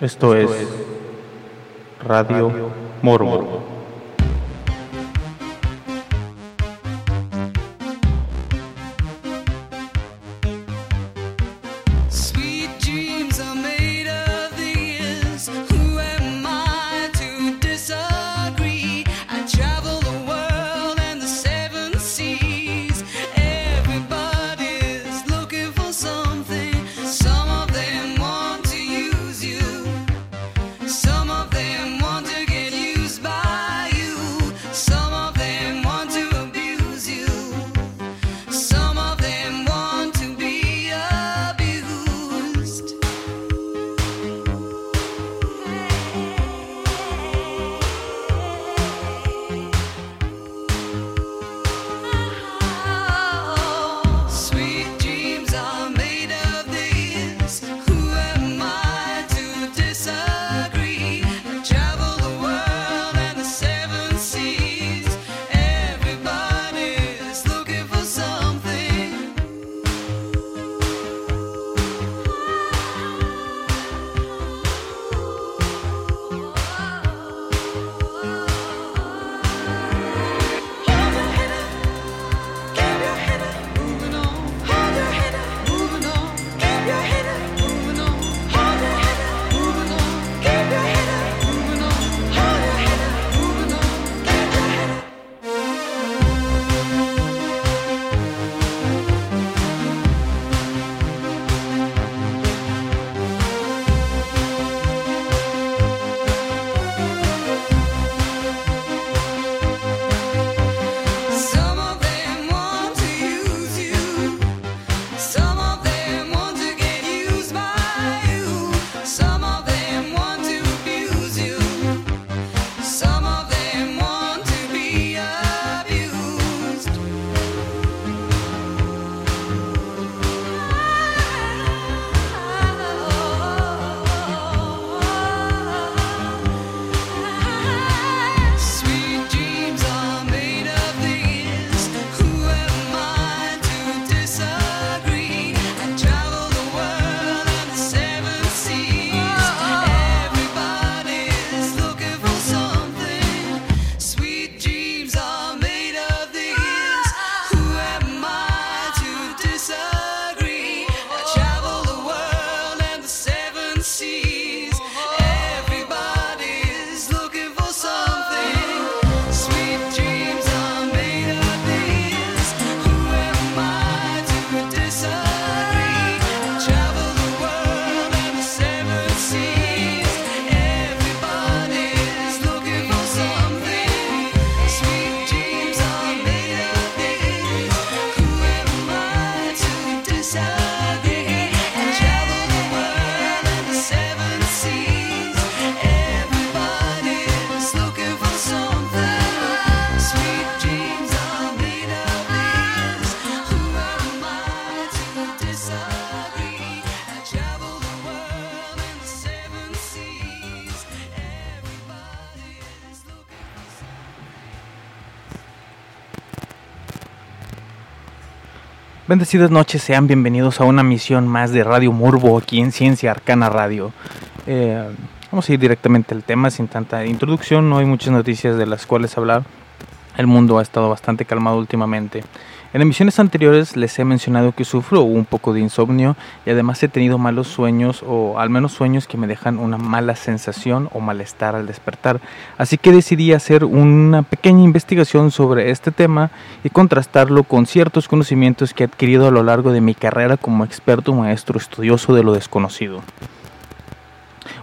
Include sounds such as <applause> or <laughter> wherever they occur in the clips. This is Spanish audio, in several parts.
Esto es Radio Morbo. Sweet Bendecidas noches, sean bienvenidos a una misión más de Radio Morbo aquí en Ciencia Arcana Radio. Eh, vamos a ir directamente al tema sin tanta introducción, no hay muchas noticias de las cuales hablar. El mundo ha estado bastante calmado últimamente. En emisiones anteriores les he mencionado que sufro un poco de insomnio y además he tenido malos sueños o al menos sueños que me dejan una mala sensación o malestar al despertar. Así que decidí hacer una pequeña investigación sobre este tema y contrastarlo con ciertos conocimientos que he adquirido a lo largo de mi carrera como experto maestro estudioso de lo desconocido.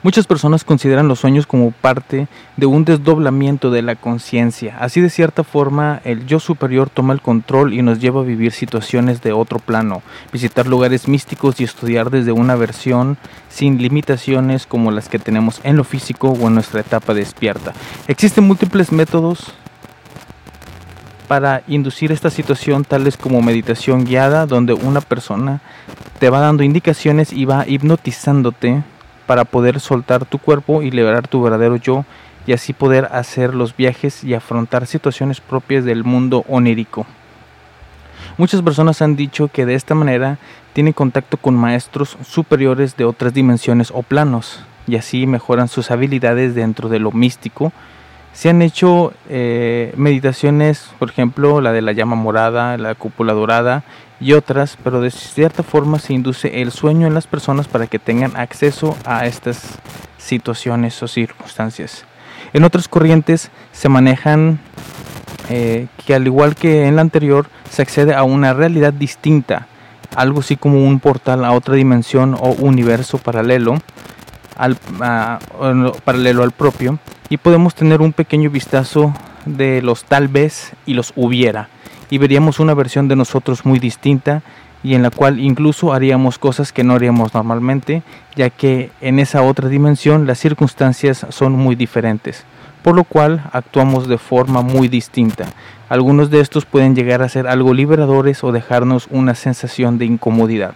Muchas personas consideran los sueños como parte de un desdoblamiento de la conciencia. Así de cierta forma, el yo superior toma el control y nos lleva a vivir situaciones de otro plano, visitar lugares místicos y estudiar desde una versión sin limitaciones como las que tenemos en lo físico o en nuestra etapa despierta. Existen múltiples métodos para inducir esta situación tales como meditación guiada donde una persona te va dando indicaciones y va hipnotizándote para poder soltar tu cuerpo y liberar tu verdadero yo y así poder hacer los viajes y afrontar situaciones propias del mundo onírico. Muchas personas han dicho que de esta manera tienen contacto con maestros superiores de otras dimensiones o planos. y así mejoran sus habilidades dentro de lo místico. Se han hecho eh, meditaciones, por ejemplo, la de la llama morada, la cúpula dorada y otras, pero de cierta forma se induce el sueño en las personas para que tengan acceso a estas situaciones o circunstancias. En otras corrientes se manejan eh, que al igual que en la anterior se accede a una realidad distinta, algo así como un portal a otra dimensión o universo paralelo al, paralelo al propio y podemos tener un pequeño vistazo de los tal vez y los hubiera y veríamos una versión de nosotros muy distinta y en la cual incluso haríamos cosas que no haríamos normalmente ya que en esa otra dimensión las circunstancias son muy diferentes por lo cual actuamos de forma muy distinta. Algunos de estos pueden llegar a ser algo liberadores o dejarnos una sensación de incomodidad.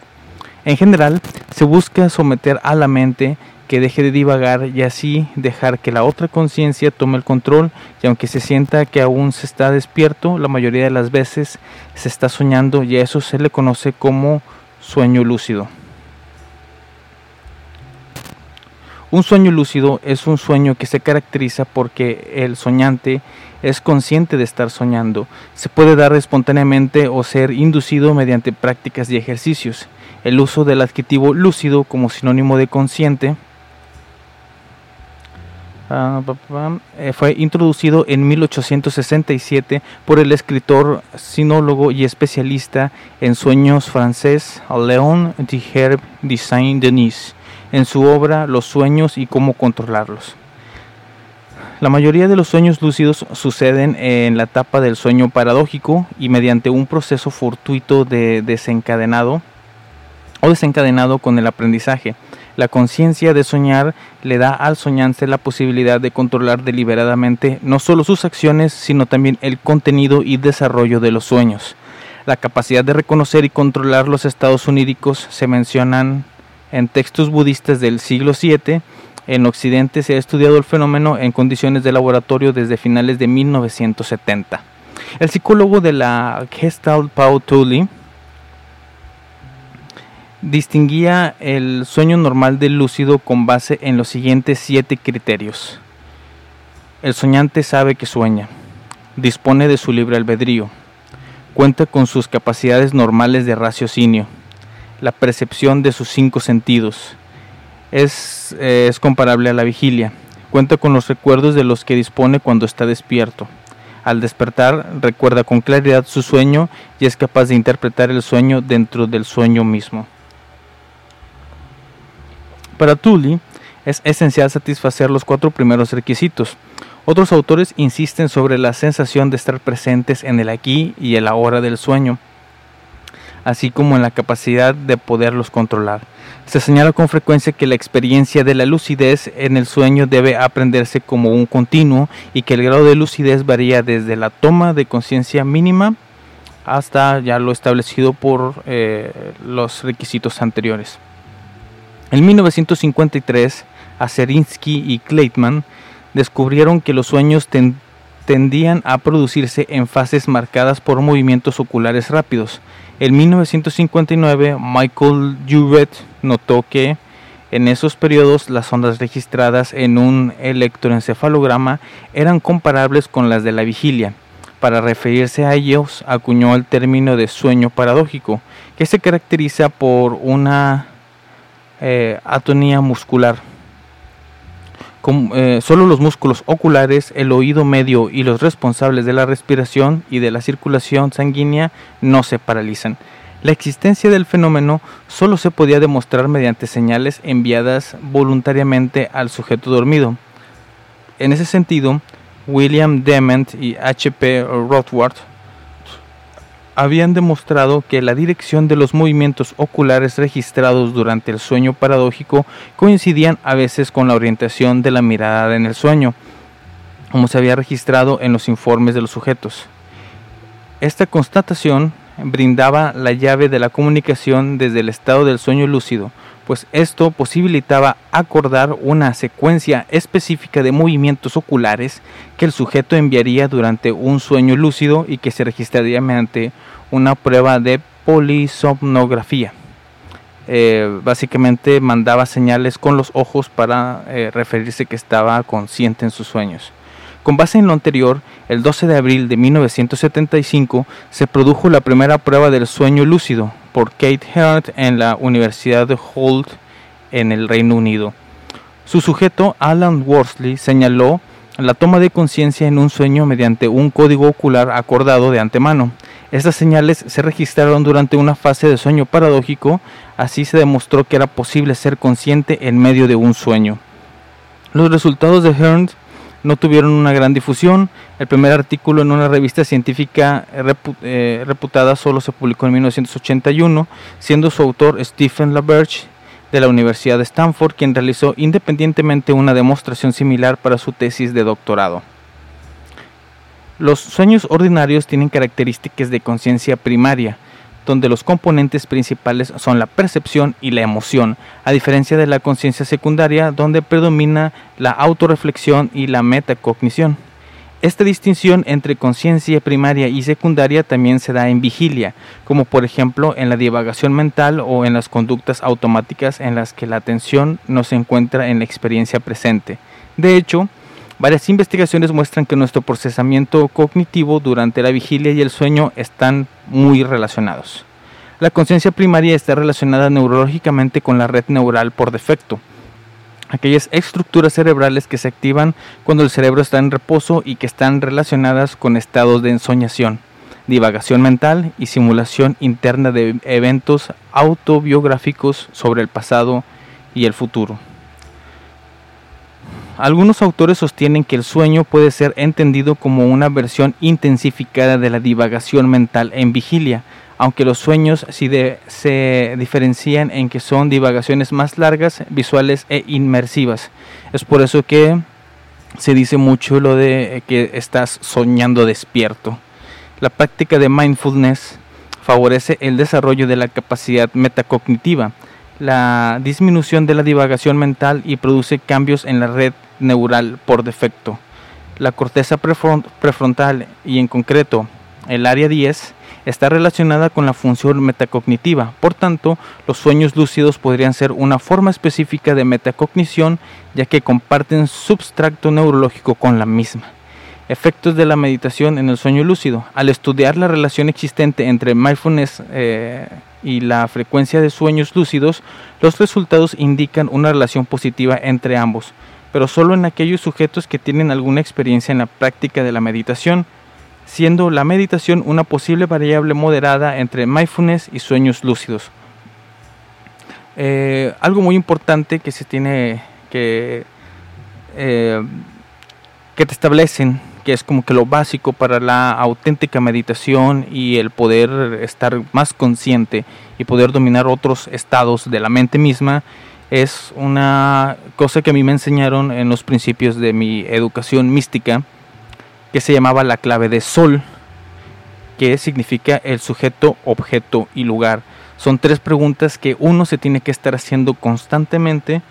En general, se busca someter a la mente que deje de divagar y así dejar que la otra conciencia tome el control y aunque se sienta que aún se está despierto, la mayoría de las veces se está soñando y a eso se le conoce como sueño lúcido. Un sueño lúcido es un sueño que se caracteriza porque el soñante es consciente de estar soñando. Se puede dar espontáneamente o ser inducido mediante prácticas y ejercicios. El uso del adjetivo lúcido como sinónimo de consciente fue introducido en 1867 por el escritor, sinólogo y especialista en sueños francés Léon Tiherbe de Saint-Denis en su obra Los sueños y cómo controlarlos. La mayoría de los sueños lúcidos suceden en la etapa del sueño paradójico y mediante un proceso fortuito de desencadenado o desencadenado con el aprendizaje. La conciencia de soñar le da al soñante la posibilidad de controlar deliberadamente no solo sus acciones, sino también el contenido y desarrollo de los sueños. La capacidad de reconocer y controlar los estados oníricos se mencionan en textos budistas del siglo VII. En Occidente se ha estudiado el fenómeno en condiciones de laboratorio desde finales de 1970. El psicólogo de la Gestalt Paul Tully distinguía el sueño normal del lúcido con base en los siguientes siete criterios. El soñante sabe que sueña, dispone de su libre albedrío, cuenta con sus capacidades normales de raciocinio, la percepción de sus cinco sentidos, es, eh, es comparable a la vigilia, cuenta con los recuerdos de los que dispone cuando está despierto. Al despertar recuerda con claridad su sueño y es capaz de interpretar el sueño dentro del sueño mismo. Para Tully es esencial satisfacer los cuatro primeros requisitos. Otros autores insisten sobre la sensación de estar presentes en el aquí y el ahora del sueño, así como en la capacidad de poderlos controlar. Se señala con frecuencia que la experiencia de la lucidez en el sueño debe aprenderse como un continuo y que el grado de lucidez varía desde la toma de conciencia mínima hasta ya lo establecido por eh, los requisitos anteriores. En 1953, Acerinsky y Kleitman descubrieron que los sueños ten- tendían a producirse en fases marcadas por movimientos oculares rápidos. En 1959, Michael Jewett notó que en esos periodos las ondas registradas en un electroencefalograma eran comparables con las de la vigilia. Para referirse a ellos, acuñó el término de sueño paradójico, que se caracteriza por una eh, atonía muscular. Com- eh, solo los músculos oculares, el oído medio y los responsables de la respiración y de la circulación sanguínea no se paralizan. La existencia del fenómeno solo se podía demostrar mediante señales enviadas voluntariamente al sujeto dormido. En ese sentido, William Dement y H.P. Rothward habían demostrado que la dirección de los movimientos oculares registrados durante el sueño paradójico coincidían a veces con la orientación de la mirada en el sueño, como se había registrado en los informes de los sujetos. Esta constatación brindaba la llave de la comunicación desde el estado del sueño lúcido, pues esto posibilitaba acordar una secuencia específica de movimientos oculares que el sujeto enviaría durante un sueño lúcido y que se registraría mediante una prueba de polisomnografía. eh, básicamente mandaba señales con los ojos para eh, referirse que estaba consciente en sus sueños. Con base en lo anterior, el 12 de abril de 1975 se produjo la primera prueba del sueño lúcido por Kate Hart en la Universidad de Holt en el Reino Unido. Su sujeto, Alan Worsley, señaló la toma de conciencia en un sueño mediante un código ocular acordado de antemano. Estas señales se registraron durante una fase de sueño paradójico, así se demostró que era posible ser consciente en medio de un sueño. Los resultados de Hearn no tuvieron una gran difusión. El primer artículo en una revista científica repu- eh, reputada solo se publicó en 1981, siendo su autor Stephen LaBerge de la Universidad de Stanford, quien realizó independientemente una demostración similar para su tesis de doctorado. Los sueños ordinarios tienen características de conciencia primaria, donde los componentes principales son la percepción y la emoción, a diferencia de la conciencia secundaria, donde predomina la autorreflexión y la metacognición. Esta distinción entre conciencia primaria y secundaria también se da en vigilia, como por ejemplo en la divagación mental o en las conductas automáticas en las que la atención no se encuentra en la experiencia presente. De hecho, varias investigaciones muestran que nuestro procesamiento cognitivo durante la vigilia y el sueño están muy relacionados. La conciencia primaria está relacionada neurológicamente con la red neural por defecto, aquellas estructuras cerebrales que se activan cuando el cerebro está en reposo y que están relacionadas con estados de ensoñación, divagación mental y simulación interna de eventos autobiográficos sobre el pasado y el futuro. Algunos autores sostienen que el sueño puede ser entendido como una versión intensificada de la divagación mental en vigilia, aunque los sueños sí se diferencian en que son divagaciones más largas, visuales e inmersivas. Es por eso que se dice mucho lo de que estás soñando despierto. La práctica de mindfulness favorece el desarrollo de la capacidad metacognitiva, la disminución de la divagación mental y produce cambios en la red neural por defecto. La corteza prefron- prefrontal y en concreto el área 10 está relacionada con la función metacognitiva. Por tanto, los sueños lúcidos podrían ser una forma específica de metacognición ya que comparten substrato neurológico con la misma. Efectos de la meditación en el sueño lúcido. Al estudiar la relación existente entre mindfulness eh, y la frecuencia de sueños lúcidos, los resultados indican una relación positiva entre ambos, pero solo en aquellos sujetos que tienen alguna experiencia en la práctica de la meditación, siendo la meditación una posible variable moderada entre mindfulness y sueños lúcidos. Eh, algo muy importante que se tiene que eh, que te establecen que es como que lo básico para la auténtica meditación y el poder estar más consciente y poder dominar otros estados de la mente misma es una cosa que a mí me enseñaron en los principios de mi educación mística que se llamaba la clave de sol que significa el sujeto, objeto y lugar. Son tres preguntas que uno se tiene que estar haciendo constantemente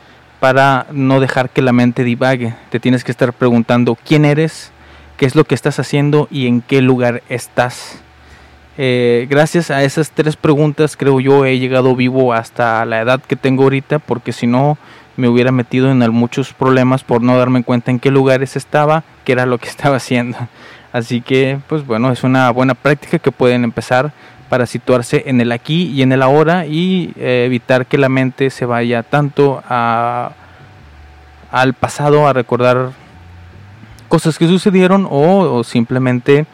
para no dejar que la mente divague. Te tienes que estar preguntando quién eres, qué es lo que estás haciendo y en qué lugar estás. Eh, gracias a esas tres preguntas creo yo he llegado vivo hasta la edad que tengo ahorita porque si no me hubiera metido en muchos problemas por no darme cuenta en qué lugares estaba, qué era lo que <laughs> estaba haciendo. Así que pues bueno, es una buena práctica que pueden empezar para situarse en el aquí y en el ahora y eh, evitar que la mente se vaya tanto a, al pasado a recordar cosas que sucedieron o simplemente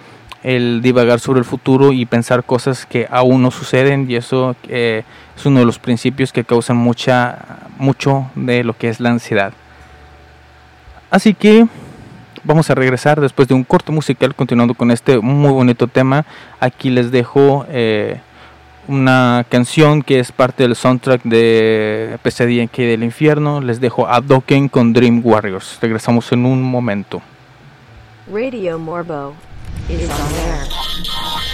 el divagar sobre el futuro y pensar cosas que aún no suceden y eso eh, es uno de los principios que causan mucha mucho de lo que es la ansiedad. Así que vamos a regresar después de un corto musical continuando con este muy bonito tema. Aquí les dejo eh, una canción que es parte del soundtrack de Pesadilla en del infierno. Les dejo a Dokken con Dream Warriors. Regresamos en un momento. Radio Morbo is on air.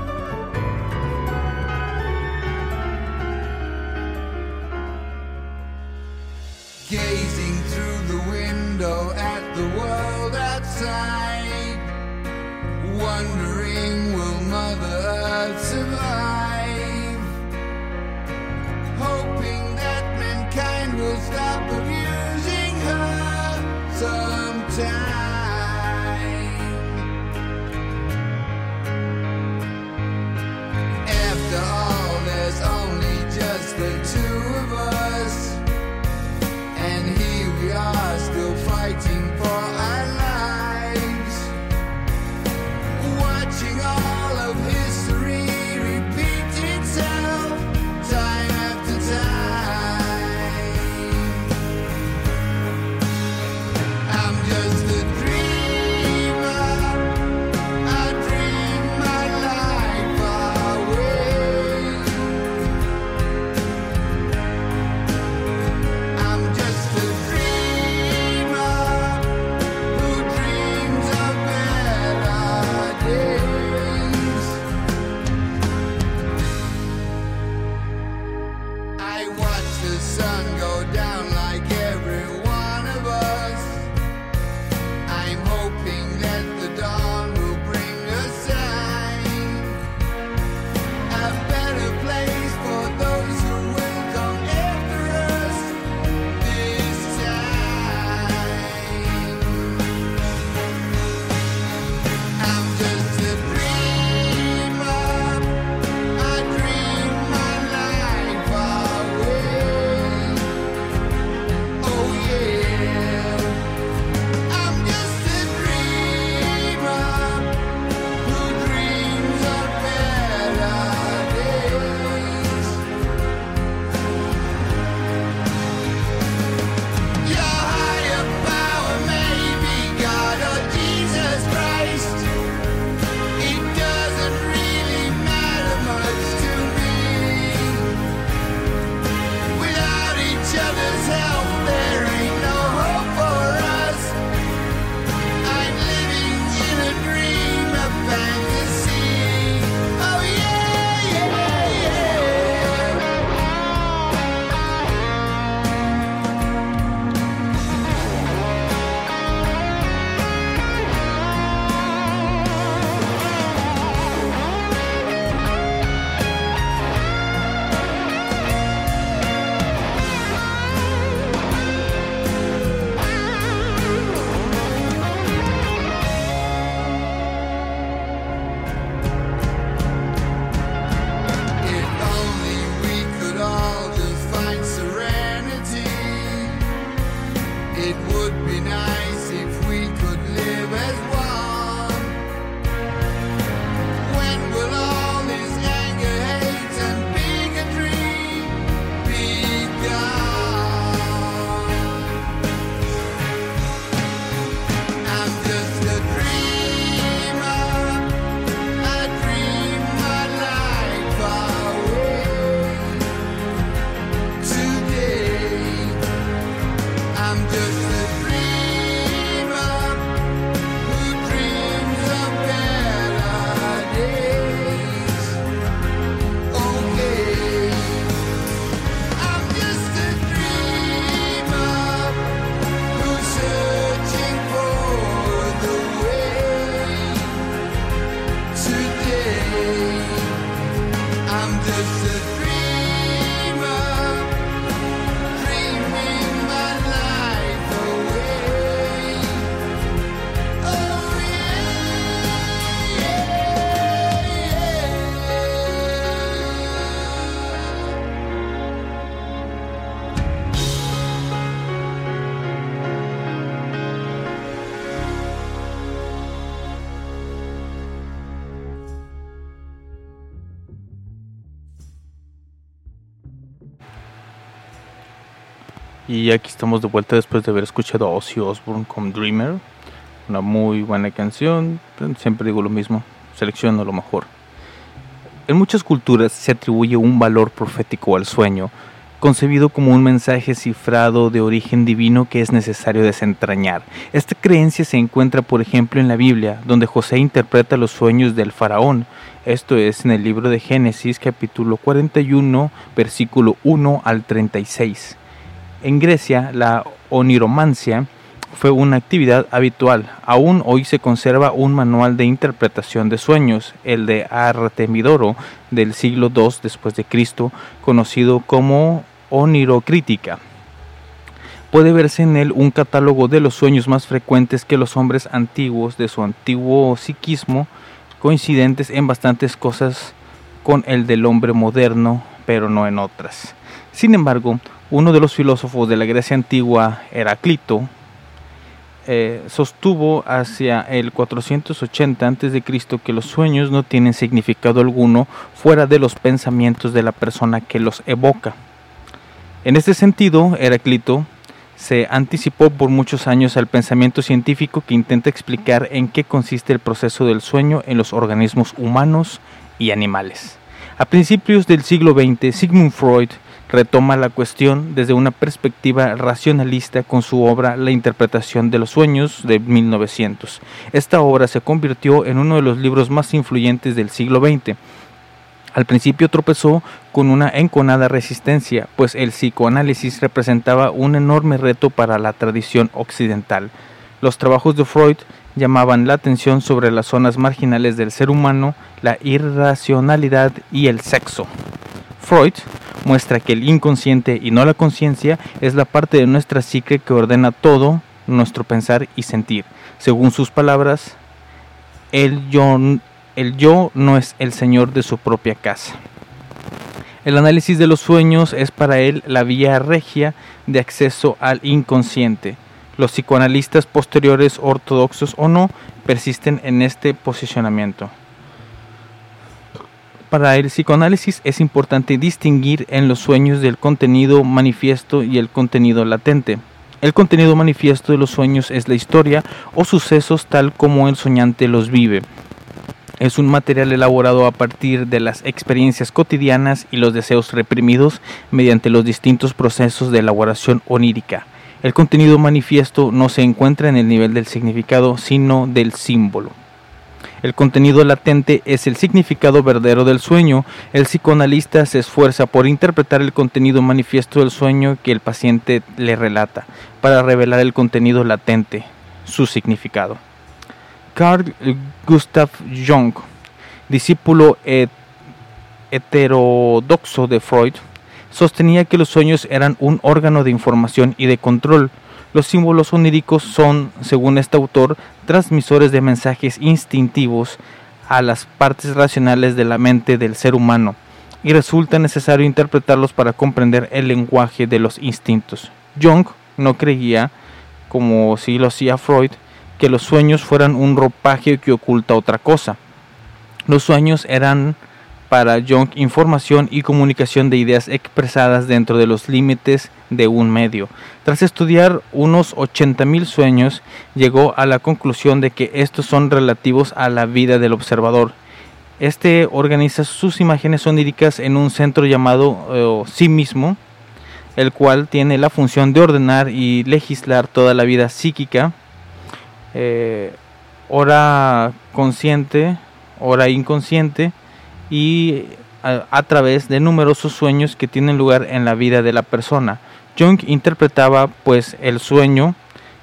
would be nice if we could live as one. Y aquí estamos de vuelta después de haber escuchado Ozzy Osbourne con Dreamer. Una muy buena canción. Siempre digo lo mismo. Selecciono lo mejor. En muchas culturas se atribuye un valor profético al sueño, concebido como un mensaje cifrado de origen divino que es necesario desentrañar. Esta creencia se encuentra, por ejemplo, en la Biblia, donde José interpreta los sueños del faraón. Esto es en el libro de Génesis capítulo 41, versículo 1 al 36. En Grecia, la oniromancia fue una actividad habitual. Aún hoy se conserva un manual de interpretación de sueños, el de Artemidoro del siglo II después de Cristo, conocido como Onirocrítica. Puede verse en él un catálogo de los sueños más frecuentes que los hombres antiguos de su antiguo psiquismo, coincidentes en bastantes cosas con el del hombre moderno, pero no en otras. Sin embargo, uno de los filósofos de la Grecia antigua, Heraclito, eh, sostuvo hacia el 480 a.C. que los sueños no tienen significado alguno fuera de los pensamientos de la persona que los evoca. En este sentido, Heraclito se anticipó por muchos años al pensamiento científico que intenta explicar en qué consiste el proceso del sueño en los organismos humanos y animales. A principios del siglo XX, Sigmund Freud retoma la cuestión desde una perspectiva racionalista con su obra La interpretación de los sueños de 1900. Esta obra se convirtió en uno de los libros más influyentes del siglo XX. Al principio tropezó con una enconada resistencia, pues el psicoanálisis representaba un enorme reto para la tradición occidental. Los trabajos de Freud llamaban la atención sobre las zonas marginales del ser humano, la irracionalidad y el sexo. Freud muestra que el inconsciente y no la conciencia es la parte de nuestra psique que ordena todo nuestro pensar y sentir. Según sus palabras, el yo, el yo no es el señor de su propia casa. El análisis de los sueños es para él la vía regia de acceso al inconsciente. Los psicoanalistas posteriores, ortodoxos o no, persisten en este posicionamiento. Para el psicoanálisis es importante distinguir en los sueños del contenido manifiesto y el contenido latente. El contenido manifiesto de los sueños es la historia o sucesos tal como el soñante los vive. Es un material elaborado a partir de las experiencias cotidianas y los deseos reprimidos mediante los distintos procesos de elaboración onírica. El contenido manifiesto no se encuentra en el nivel del significado, sino del símbolo. El contenido latente es el significado verdadero del sueño. El psicoanalista se esfuerza por interpretar el contenido manifiesto del sueño que el paciente le relata, para revelar el contenido latente, su significado. Carl Gustav Jung, discípulo et- heterodoxo de Freud, sostenía que los sueños eran un órgano de información y de control. Los símbolos oníricos son, según este autor, transmisores de mensajes instintivos a las partes racionales de la mente del ser humano y resulta necesario interpretarlos para comprender el lenguaje de los instintos. Jung no creía, como sí lo hacía Freud, que los sueños fueran un ropaje que oculta otra cosa. Los sueños eran para Jung información y comunicación de ideas expresadas dentro de los límites de un medio. Tras estudiar unos 80.000 sueños, llegó a la conclusión de que estos son relativos a la vida del observador. Este organiza sus imágenes oníricas en un centro llamado eh, sí mismo, el cual tiene la función de ordenar y legislar toda la vida psíquica, eh, hora consciente, hora inconsciente, y a, través de numerosos sueños que tienen lugar en la vida de la persona. Jung interpretaba pues el sueño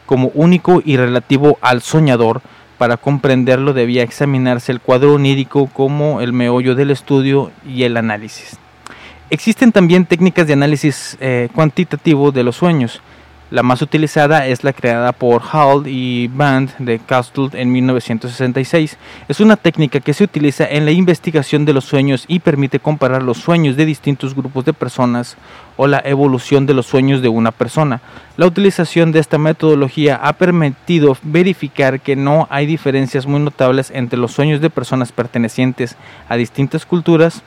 como único y relativo al soñador. Para comprenderlo debía examinarse el cuadro onírico como el meollo del estudio y el análisis. Existen también técnicas de análisis eh, cuantitativo de los sueños. La más utilizada es la creada por Hall y Band de Castle en 1966. Es una técnica que se utiliza en la investigación de los sueños y permite comparar los sueños de distintos grupos de personas o la evolución de los sueños de una persona. La utilización de esta metodología ha permitido verificar que no hay diferencias muy notables entre los sueños de personas pertenecientes a distintas culturas.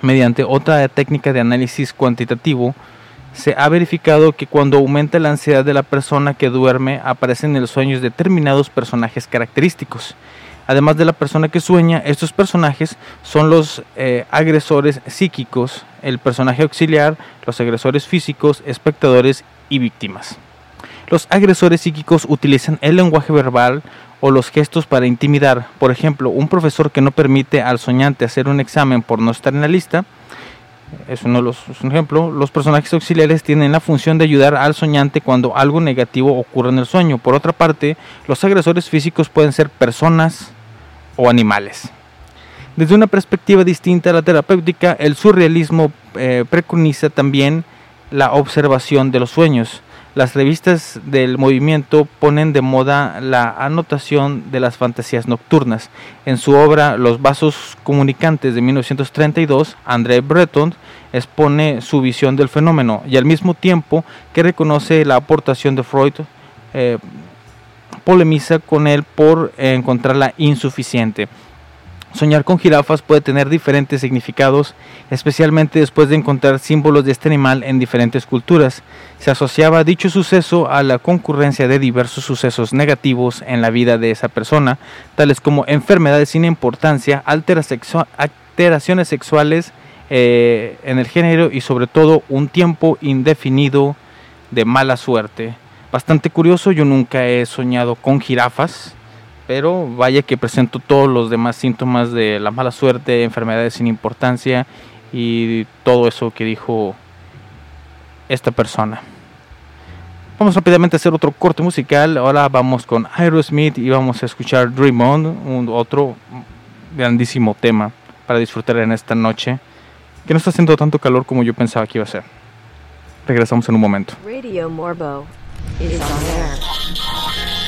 Mediante otra técnica de análisis cuantitativo, se ha verificado que cuando aumenta la ansiedad de la persona que duerme, aparecen en los sueños determinados personajes característicos. Además de la persona que sueña, estos personajes son los eh, agresores psíquicos, el personaje auxiliar, los agresores físicos, espectadores y víctimas. Los agresores psíquicos utilizan el lenguaje verbal o los gestos para intimidar. Por ejemplo, un profesor que no permite al soñante hacer un examen por no estar en la lista, es, uno de los, es un ejemplo. Los personajes auxiliares tienen la función de ayudar al soñante cuando algo negativo ocurre en el sueño. Por otra parte, los agresores físicos pueden ser personas o animales. Desde una perspectiva distinta a la terapéutica, el surrealismo eh, preconiza también la observación de los sueños. Las revistas del movimiento ponen de moda la anotación de las fantasías nocturnas. En su obra Los vasos comunicantes de 1932, André Breton expone su visión del fenómeno y al mismo tiempo que reconoce la aportación de Freud, eh, polemiza con él por encontrarla insuficiente. Soñar con jirafas puede tener diferentes significados, especialmente después de encontrar símbolos de este animal en diferentes culturas. Se asociaba dicho suceso a la concurrencia de diversos sucesos negativos en la vida de esa persona, tales como enfermedades sin importancia, alteraciones sexuales eh, en el género y sobre todo un tiempo indefinido de mala suerte. Bastante curioso, yo nunca he soñado con jirafas pero vaya que presento todos los demás síntomas de la mala suerte, enfermedades sin importancia y todo eso que dijo esta persona. Vamos rápidamente a hacer otro corte musical. Ahora vamos con Aerosmith y vamos a escuchar Dream On, un otro grandísimo tema para disfrutar en esta noche, que no está haciendo tanto calor como yo pensaba que iba a ser. Regresamos en un momento. Radio Morbo is on air.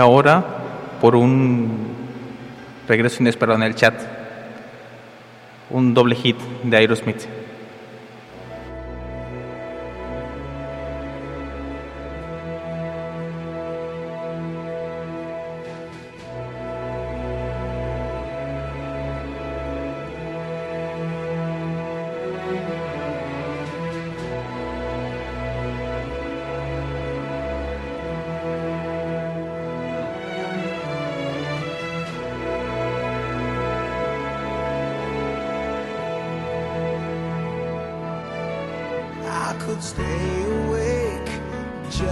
Ahora, por un regreso inesperado en el chat, un doble hit de Aerosmith.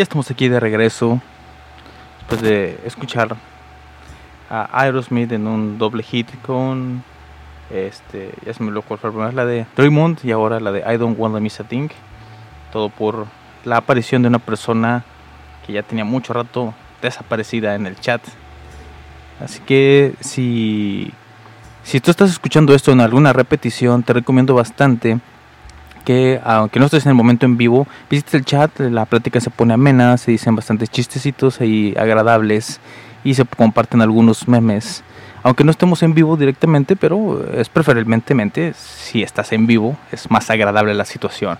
Ya estamos aquí de regreso después de escuchar a Aerosmith en un doble hit con este, ya se me lo fue la de Dreamond y ahora la de I Don't Wanna Miss a Thing. Todo por la aparición de una persona que ya tenía mucho rato desaparecida en el chat. Así que si si tú estás escuchando esto en alguna repetición, te recomiendo bastante que aunque no estés en el momento en vivo, visites el chat, la plática se pone amena, se dicen bastantes chistecitos y agradables y se comparten algunos memes. Aunque no estemos en vivo directamente, pero es preferiblemente si estás en vivo, es más agradable la situación.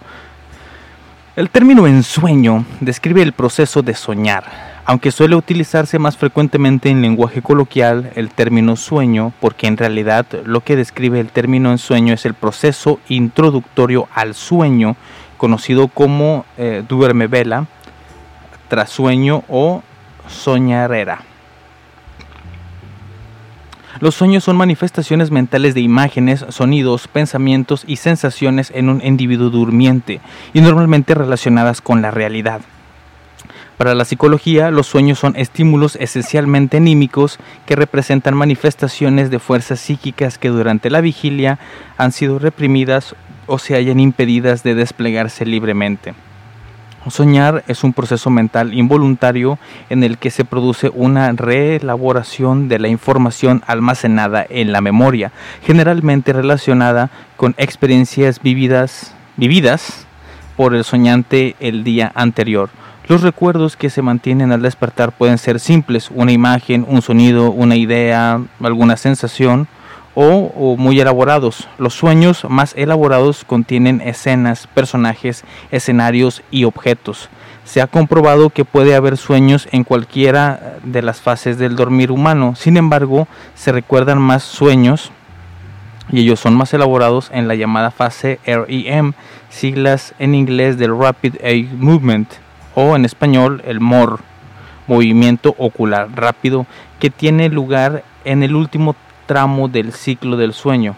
El término ensueño describe el proceso de soñar, aunque suele utilizarse más frecuentemente en lenguaje coloquial el término sueño, porque en realidad lo que describe el término ensueño es el proceso introductorio al sueño, conocido como eh, duerme vela, trasueño o soñarera. Los sueños son manifestaciones mentales de imágenes, sonidos, pensamientos y sensaciones en un individuo durmiente y normalmente relacionadas con la realidad. Para la psicología, los sueños son estímulos esencialmente anímicos que representan manifestaciones de fuerzas psíquicas que durante la vigilia han sido reprimidas o se hayan impedidas de desplegarse libremente. Soñar es un proceso mental involuntario en el que se produce una reelaboración de la información almacenada en la memoria, generalmente relacionada con experiencias vividas, vividas por el soñante el día anterior. Los recuerdos que se mantienen al despertar pueden ser simples, una imagen, un sonido, una idea, alguna sensación, o, muy elaborados. Los sueños más elaborados contienen escenas, personajes, escenarios y objetos. Se ha comprobado que puede haber sueños en cualquiera de las fases del dormir humano. Sin embargo, se recuerdan más sueños y ellos son más elaborados en la llamada fase REM, siglas en inglés del Rapid Eye Movement o en español el MOR, movimiento ocular rápido, que tiene lugar en el último tramo del ciclo del sueño.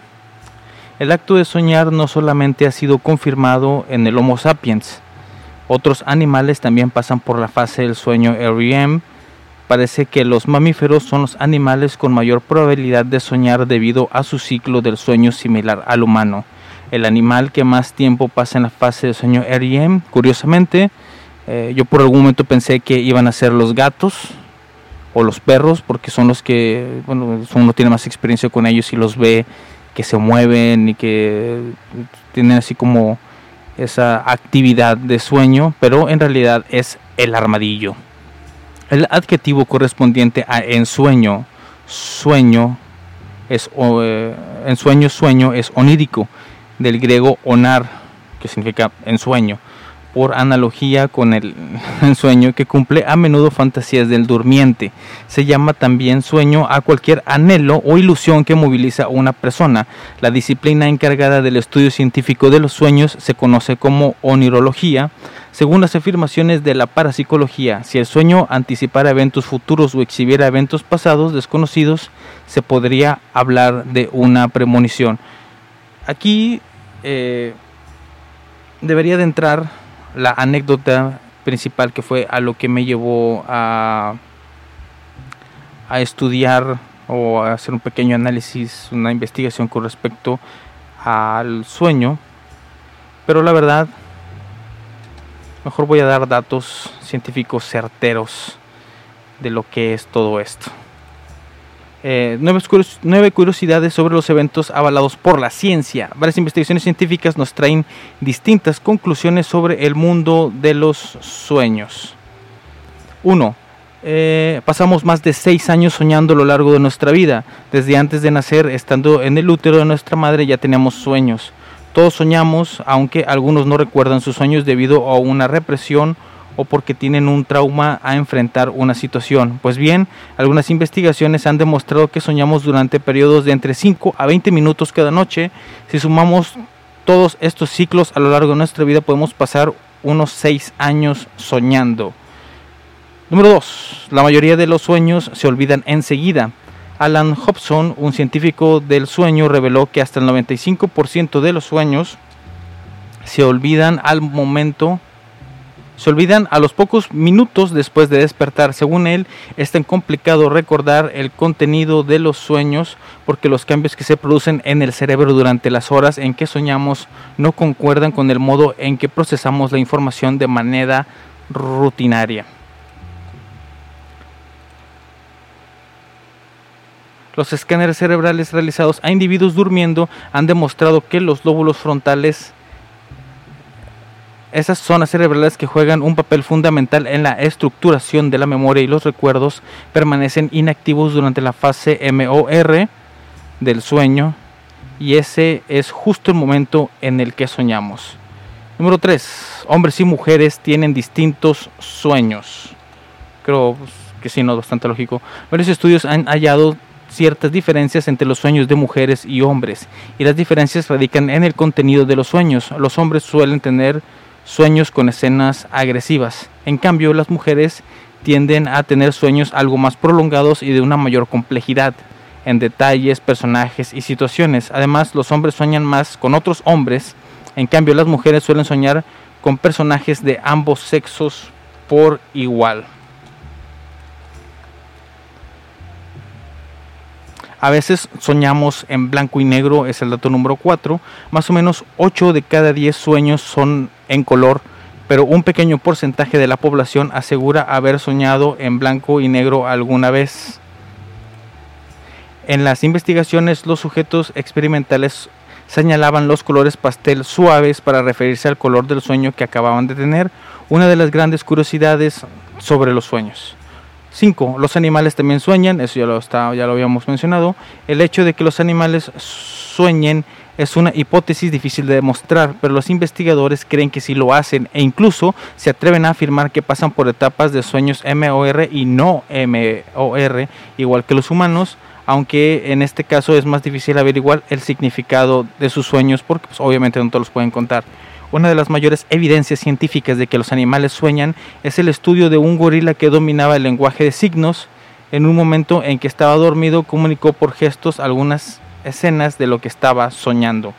El acto de soñar no solamente ha sido confirmado en el Homo sapiens, otros animales también pasan por la fase del sueño REM. Parece que los mamíferos son los animales con mayor probabilidad de soñar debido a su ciclo del sueño similar al humano. El animal que más tiempo pasa en la fase del sueño REM, curiosamente, eh, yo por algún momento pensé que iban a ser los gatos, o los perros, porque son los que, bueno, uno tiene más experiencia con ellos y los ve que se mueven y que tienen así como esa actividad de sueño, pero en realidad es el armadillo. El adjetivo correspondiente a ensueño, sueño, es eh, ensueño, sueño es onírico, del griego onar, que significa ensueño por analogía con el <laughs> sueño que cumple a menudo fantasías del durmiente. Se llama también sueño a cualquier anhelo o ilusión que moviliza a una persona. La disciplina encargada del estudio científico de los sueños se conoce como onirología. Según las afirmaciones de la parapsicología, si el sueño anticipara eventos futuros o exhibiera eventos pasados desconocidos, se podría hablar de una premonición. Aquí eh, debería de entrar la anécdota principal que fue a lo que me llevó a, a estudiar o a hacer un pequeño análisis, una investigación con respecto al sueño. Pero la verdad, mejor voy a dar datos científicos certeros de lo que es todo esto. Eh, nueve, curiosidades sobre los eventos avalados por la ciencia. Varias investigaciones científicas nos traen distintas conclusiones sobre el mundo de los sueños. 1. Eh, pasamos más de seis años soñando a lo largo de nuestra vida. Desde antes de nacer, estando en el útero de nuestra madre, ya teníamos sueños. Todos soñamos, aunque algunos no recuerdan sus sueños debido a una represión o porque tienen un trauma a enfrentar una situación. Pues bien, algunas investigaciones han demostrado que soñamos durante periodos de entre 5 a 20 minutos cada noche. Si sumamos todos estos ciclos a lo largo de nuestra vida, podemos pasar unos 6 años soñando. Número 2. La mayoría de los sueños se olvidan enseguida. Alan Hobson, un científico del sueño, reveló que hasta el 95% de los sueños se olvidan al momento Se olvidan a los pocos minutos después de despertar. Según él, es tan complicado recordar el contenido de los sueños porque los cambios que se producen en el cerebro durante las horas en que soñamos no concuerdan con el modo en que procesamos la información de manera rutinaria. Los escáneres cerebrales realizados a individuos durmiendo han demostrado que los lóbulos frontales, esas zonas cerebrales que juegan un papel fundamental en la estructuración de la memoria y los recuerdos, permanecen inactivos durante la fase MOR del sueño y ese es justo el momento en el que soñamos. Número 3. Hombres y mujeres tienen distintos sueños. Creo pues, que sí, no, bastante lógico. Varios estudios han hallado ciertas diferencias entre los sueños de mujeres y hombres, y las diferencias radican en el contenido de los sueños. Los hombres suelen tener sueños con escenas agresivas, en cambio las mujeres tienden a tener sueños algo más prolongados y de una mayor complejidad en detalles, personajes y situaciones. Además, los hombres sueñan más con otros hombres, en cambio las mujeres suelen soñar con personajes de ambos sexos por igual. A veces soñamos en blanco y negro, es el dato número 4. Más o menos 8 de cada 10 sueños son en color, pero un pequeño porcentaje de la población asegura haber soñado en blanco y negro alguna vez. En las investigaciones, los sujetos experimentales señalaban los colores pastel suaves para referirse al color del sueño que acababan de tener, una de las grandes curiosidades sobre los sueños. 5. Los animales también sueñan, eso ya lo, está, ya lo habíamos mencionado. El hecho de que los animales sueñen es una hipótesis difícil de demostrar, pero los investigadores creen que sí lo hacen e incluso se atreven a afirmar que pasan por etapas de sueños MOR y no MOR, igual que los humanos, aunque en este caso es más difícil averiguar el significado de sus sueños porque pues, obviamente no te los pueden contar. Una de las mayores evidencias científicas de que los animales sueñan es el estudio de un gorila que dominaba el lenguaje de signos. En un momento en que estaba dormido comunicó por gestos algunas escenas de lo que estaba soñando.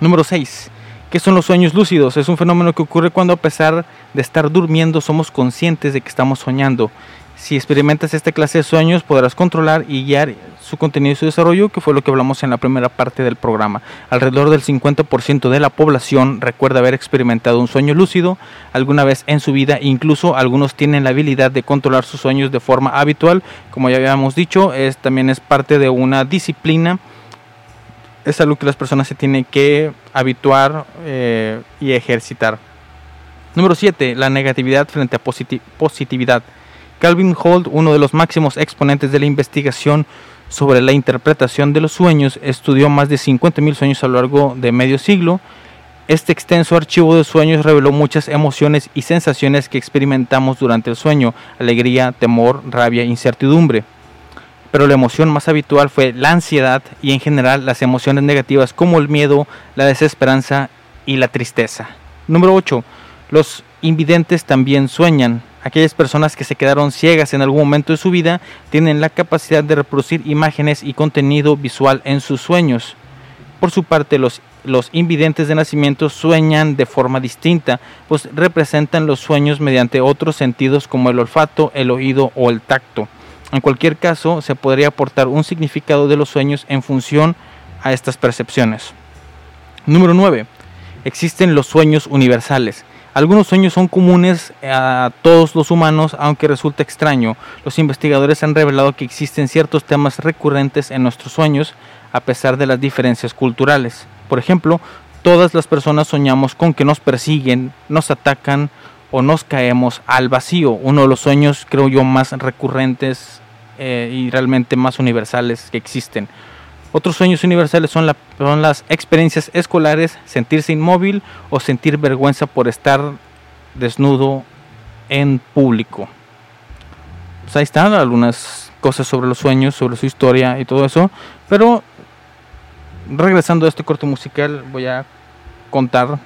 Número 6. ¿Qué son los sueños lúcidos? Es un fenómeno que ocurre cuando a pesar de estar durmiendo somos conscientes de que estamos soñando. Si experimentas esta clase de sueños podrás controlar y guiar su contenido y su desarrollo, que fue lo que hablamos en la primera parte del programa. Alrededor del 50% de la población recuerda haber experimentado un sueño lúcido alguna vez en su vida, incluso algunos tienen la habilidad de controlar sus sueños de forma habitual, como ya habíamos dicho, es, también es parte de una disciplina es algo que las personas se tienen que habituar eh, y ejercitar. Número 7. La negatividad frente a positi- positividad. Calvin Holt, uno de los máximos exponentes de la investigación sobre la interpretación de los sueños, estudió más de 50.000 sueños a lo largo de medio siglo. Este extenso archivo de sueños reveló muchas emociones y sensaciones que experimentamos durante el sueño, alegría, temor, rabia, incertidumbre pero la emoción más habitual fue la ansiedad y en general las emociones negativas como el miedo, la desesperanza y la tristeza. Número 8. Los invidentes también sueñan. Aquellas personas que se quedaron ciegas en algún momento de su vida tienen la capacidad de reproducir imágenes y contenido visual en sus sueños. Por su parte, los, los invidentes de nacimiento sueñan de forma distinta, pues representan los sueños mediante otros sentidos como el olfato, el oído o el tacto. En cualquier caso, se podría aportar un significado de los sueños en función a estas percepciones. Número 9. Existen los sueños universales. Algunos sueños son comunes a todos los humanos, aunque resulta extraño. Los investigadores han revelado que existen ciertos temas recurrentes en nuestros sueños, a pesar de las diferencias culturales. Por ejemplo, todas las personas soñamos con que nos persiguen, nos atacan o nos caemos al vacío. Uno de los sueños, creo yo, más recurrentes eh, y realmente más universales que existen. Otros sueños universales son, la- son las experiencias escolares, sentirse inmóvil o sentir vergüenza por estar desnudo en público. Pues ahí están algunas cosas sobre los sueños, sobre su historia y todo eso. Pero regresando a este corte musical, voy a contar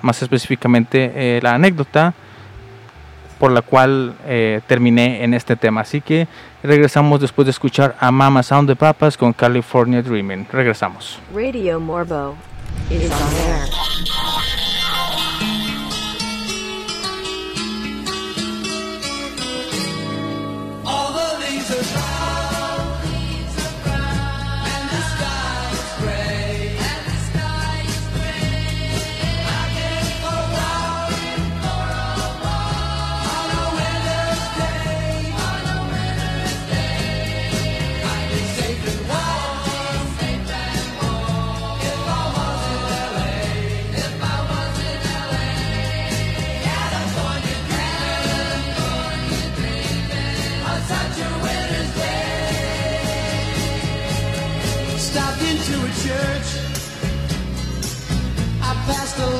más específicamente eh, la anécdota por la cual eh, terminé en este tema. Así que regresamos después de escuchar a Mama Sound de Papas con California Dreaming. Regresamos. Radio Morbo on. past the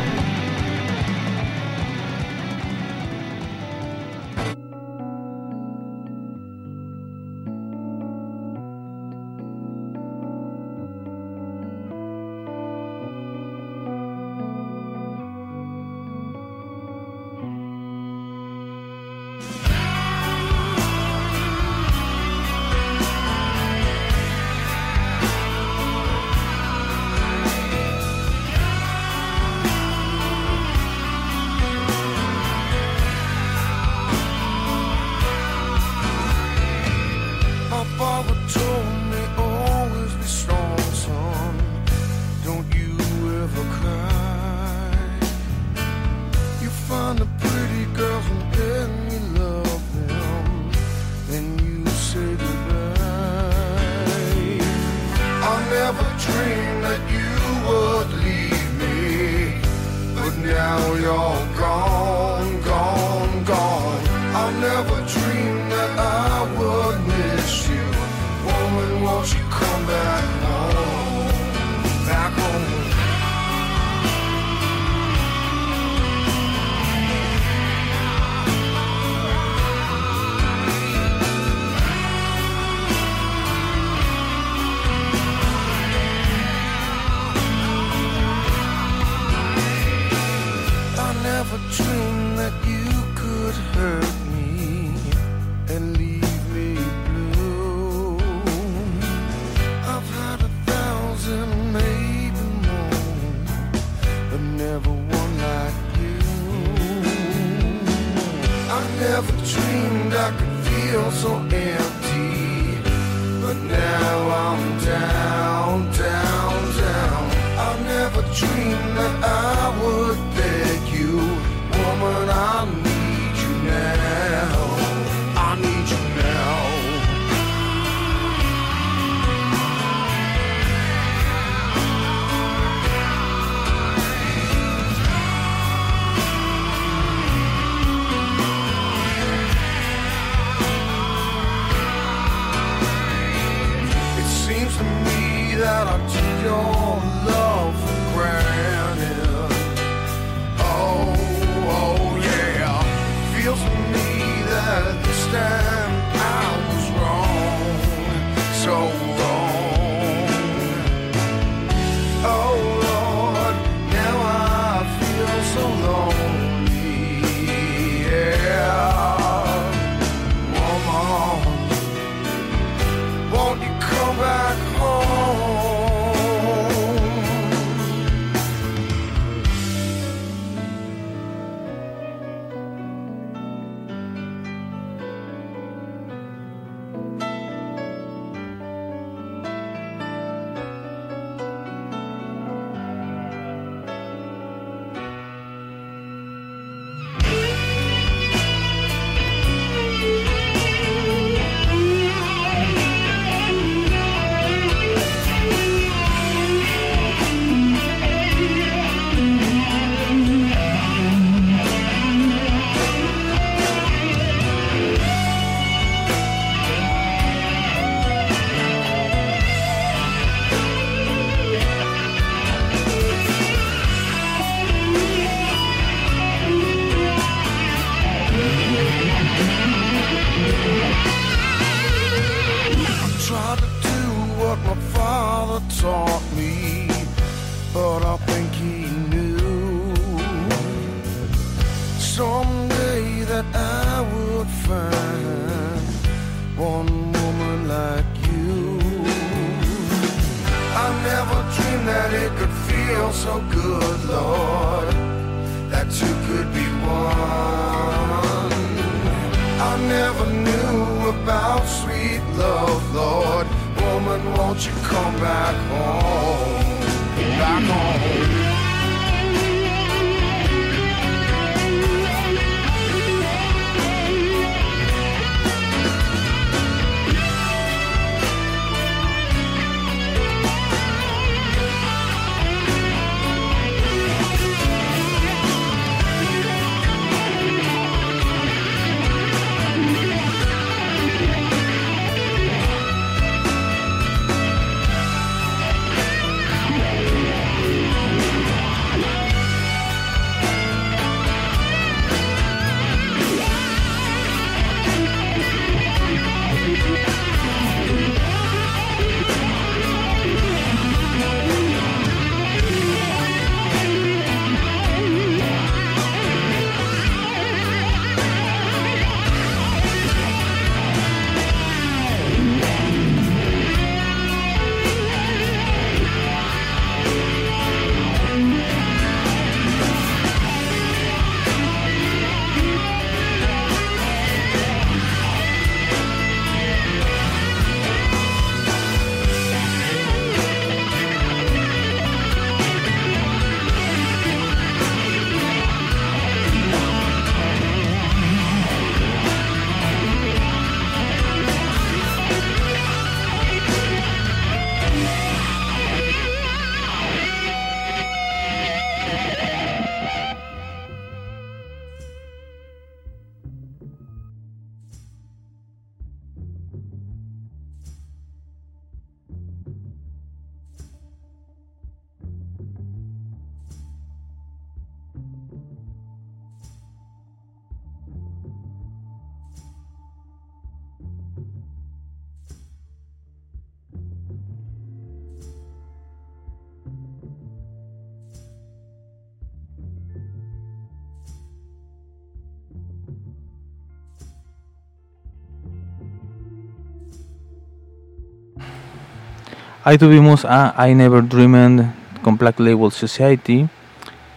Ahí tuvimos a I Never Dreamed con Black Label Society.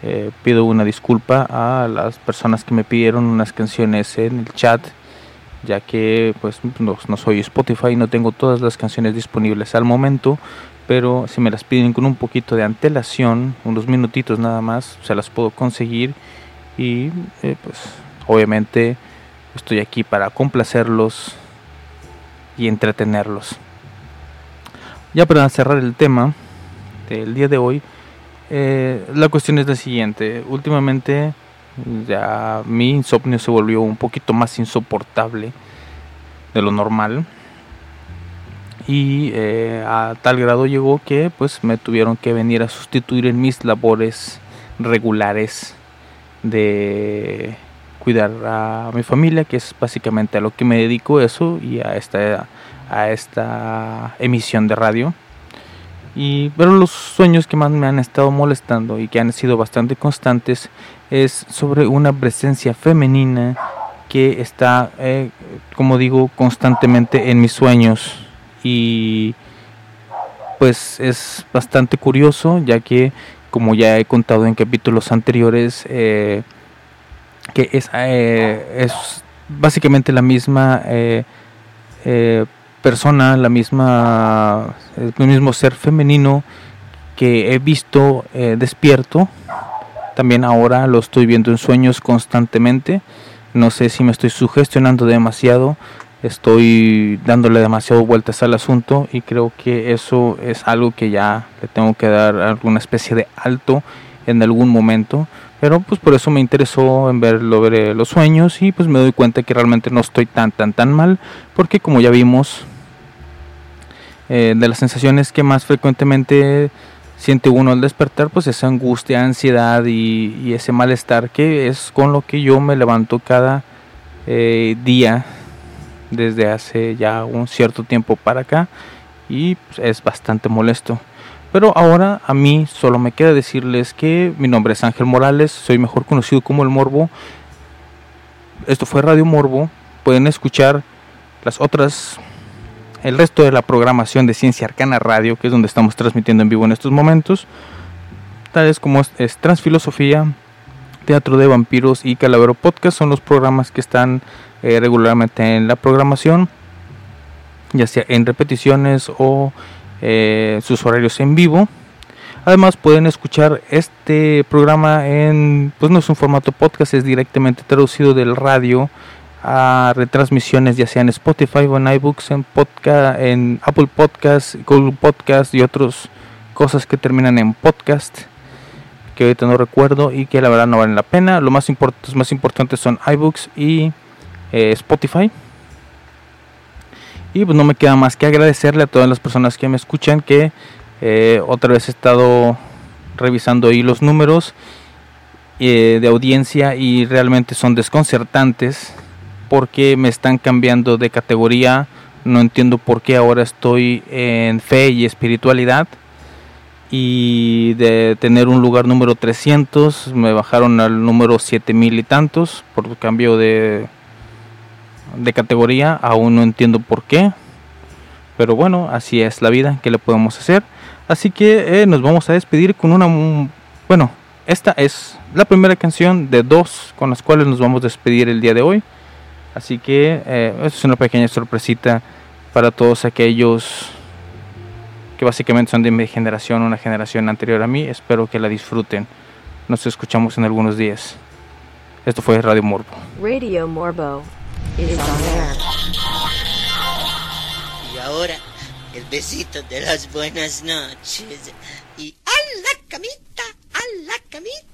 Eh, pido una disculpa a las personas que me pidieron unas canciones en el chat, ya que pues no, soy Spotify, no tengo todas las canciones disponibles al momento, pero si me las piden con un poquito de antelación, unos minutitos nada más, se las puedo conseguir y eh, pues obviamente estoy aquí para complacerlos y entretenerlos. Ya para cerrar el tema del día de hoy, eh, la cuestión es la siguiente. Últimamente ya mi insomnio se volvió un poquito más insoportable de lo normal. Y eh, a tal grado llegó que pues me tuvieron que venir a sustituir en mis labores regulares de cuidar a mi familia, que es básicamente a lo que me dedico eso y a esta a esta emisión de radio. Y pero los sueños que más me han estado molestando y que han sido bastante constantes es sobre una presencia femenina que está, eh, como digo, constantemente en mis sueños y pues es bastante curioso ya que como ya he contado en capítulos anteriores eh, que es, eh, es básicamente la misma persona, la misma, el mismo ser femenino que he visto eh, despierto. También ahora lo estoy viendo en sueños constantemente. No sé si me estoy sugestionando demasiado, estoy dándole demasiado vueltas al asunto y creo que eso es algo que ya le tengo que dar alguna especie de alto en algún momento. Pero pues por eso me interesó en ver eh, los sueños y pues me doy cuenta que realmente no estoy tan tan tan mal porque como ya vimos eh, de las sensaciones que más frecuentemente siente uno al despertar pues esa angustia, ansiedad y, ese malestar que es con lo que yo me levanto cada eh, día desde hace ya un cierto tiempo para acá y pues, es bastante molesto. Pero ahora a mí solo me queda decirles que mi nombre es Ángel Morales, soy mejor conocido como el Morbo. Esto fue Radio Morbo. Pueden escuchar las otras, el resto de la programación de Ciencia Arcana Radio, que es donde estamos transmitiendo en vivo en estos momentos. Tales como Transfilosofía, Teatro de Vampiros y Calavero Podcast son los programas que están eh, regularmente en la programación, ya sea en repeticiones o eh, sus horarios en vivo. Además pueden escuchar este programa en, pues no es un formato podcast, es directamente traducido del radio a retransmisiones ya sea en Spotify o en iBooks, en, podcast, en Apple Podcast, Google Podcast y otras cosas que terminan en podcast que ahorita no recuerdo y que la verdad no valen la pena. Lo más los más importantes son iBooks y eh, Spotify. Y pues no me queda más que agradecerle a todas las personas que me escuchan que eh, otra vez he estado revisando ahí los números eh, de audiencia y realmente son desconcertantes porque me están cambiando de categoría. No entiendo por qué ahora estoy en fe y espiritualidad. Y de tener un lugar número 300 me bajaron al número 7000 y tantos por cambio de, categoría. Aún no entiendo por qué. Pero bueno, así es la vida. ¿Qué le podemos hacer? Así que eh, nos vamos a despedir con una... mm, Bueno, esta es la primera canción de dos con las cuales nos vamos a despedir el día de hoy. Así que eh, es una pequeña sorpresita para todos aquellos que básicamente son de mi generación, una generación anterior a mí. Espero que la disfruten. Nos escuchamos en algunos días. Esto fue Radio Morbo. Radio Morbo is on air. Y ahora, el besito de las buenas noches. Y a la camita, a la camita.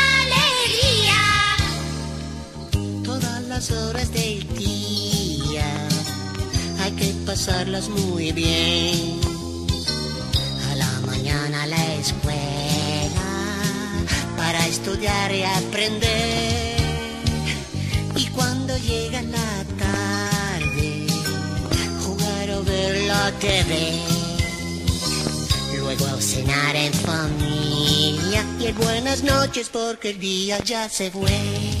Las horas del día hay que pasarlas muy bien. A la mañana la escuela para estudiar y aprender. Y cuando llega la tarde, jugar o ver la TV. Luego cenar en familia y buenas noches porque el día ya se fue.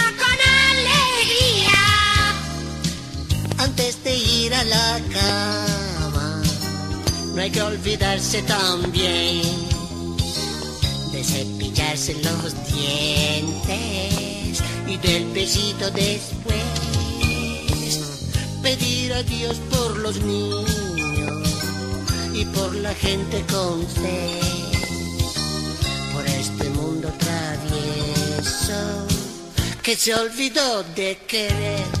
la cama. No hay que olvidarse también de cepillarse los dientes y del besito después. Pedir a Dios por los niños y por la gente con fe. Por este mundo travieso que se olvidó de querer.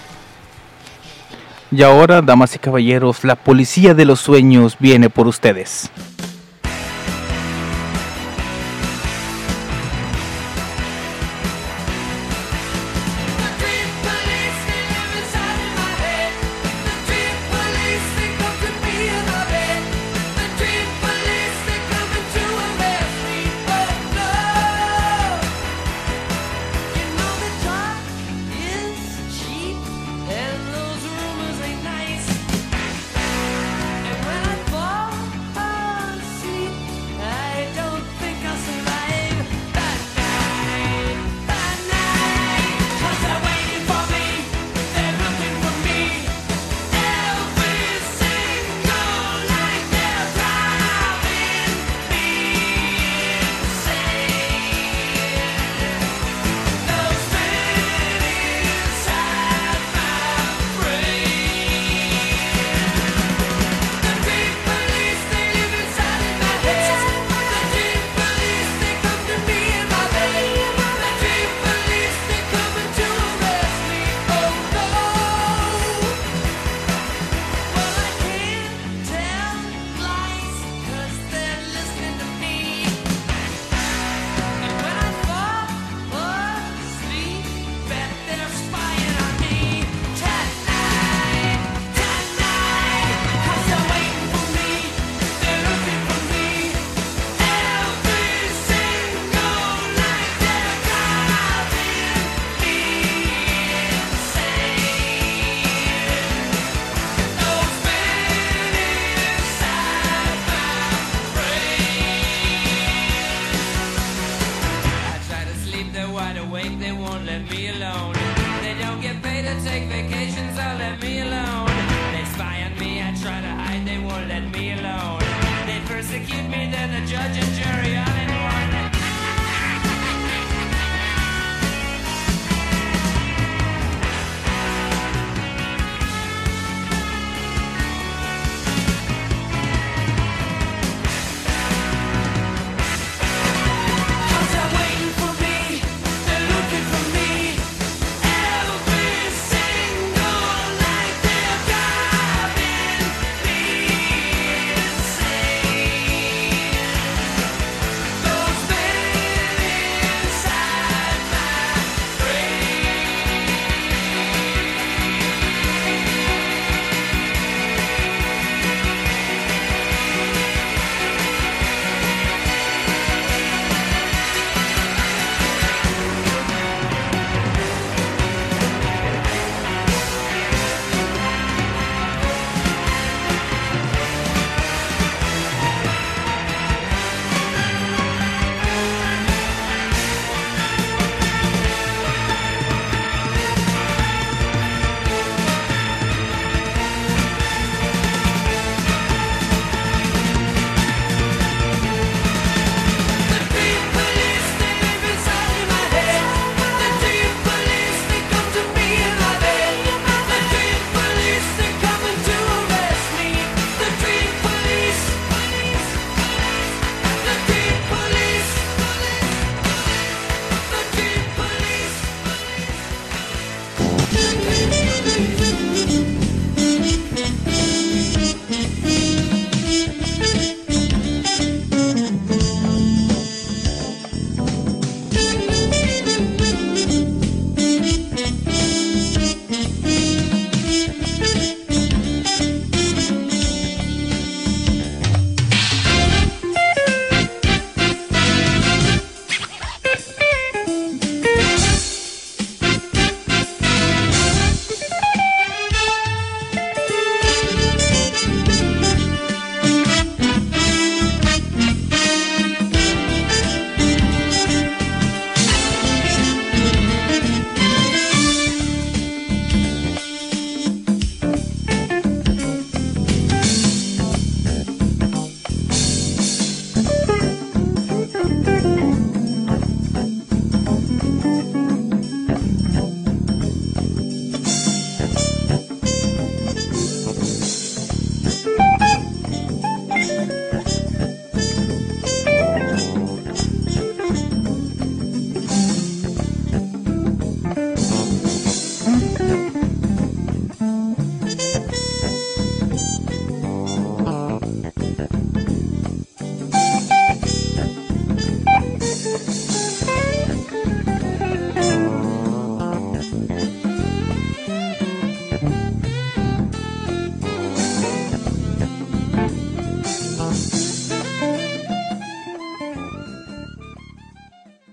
Y ahora, damas y caballeros, la policía de los sueños viene por ustedes.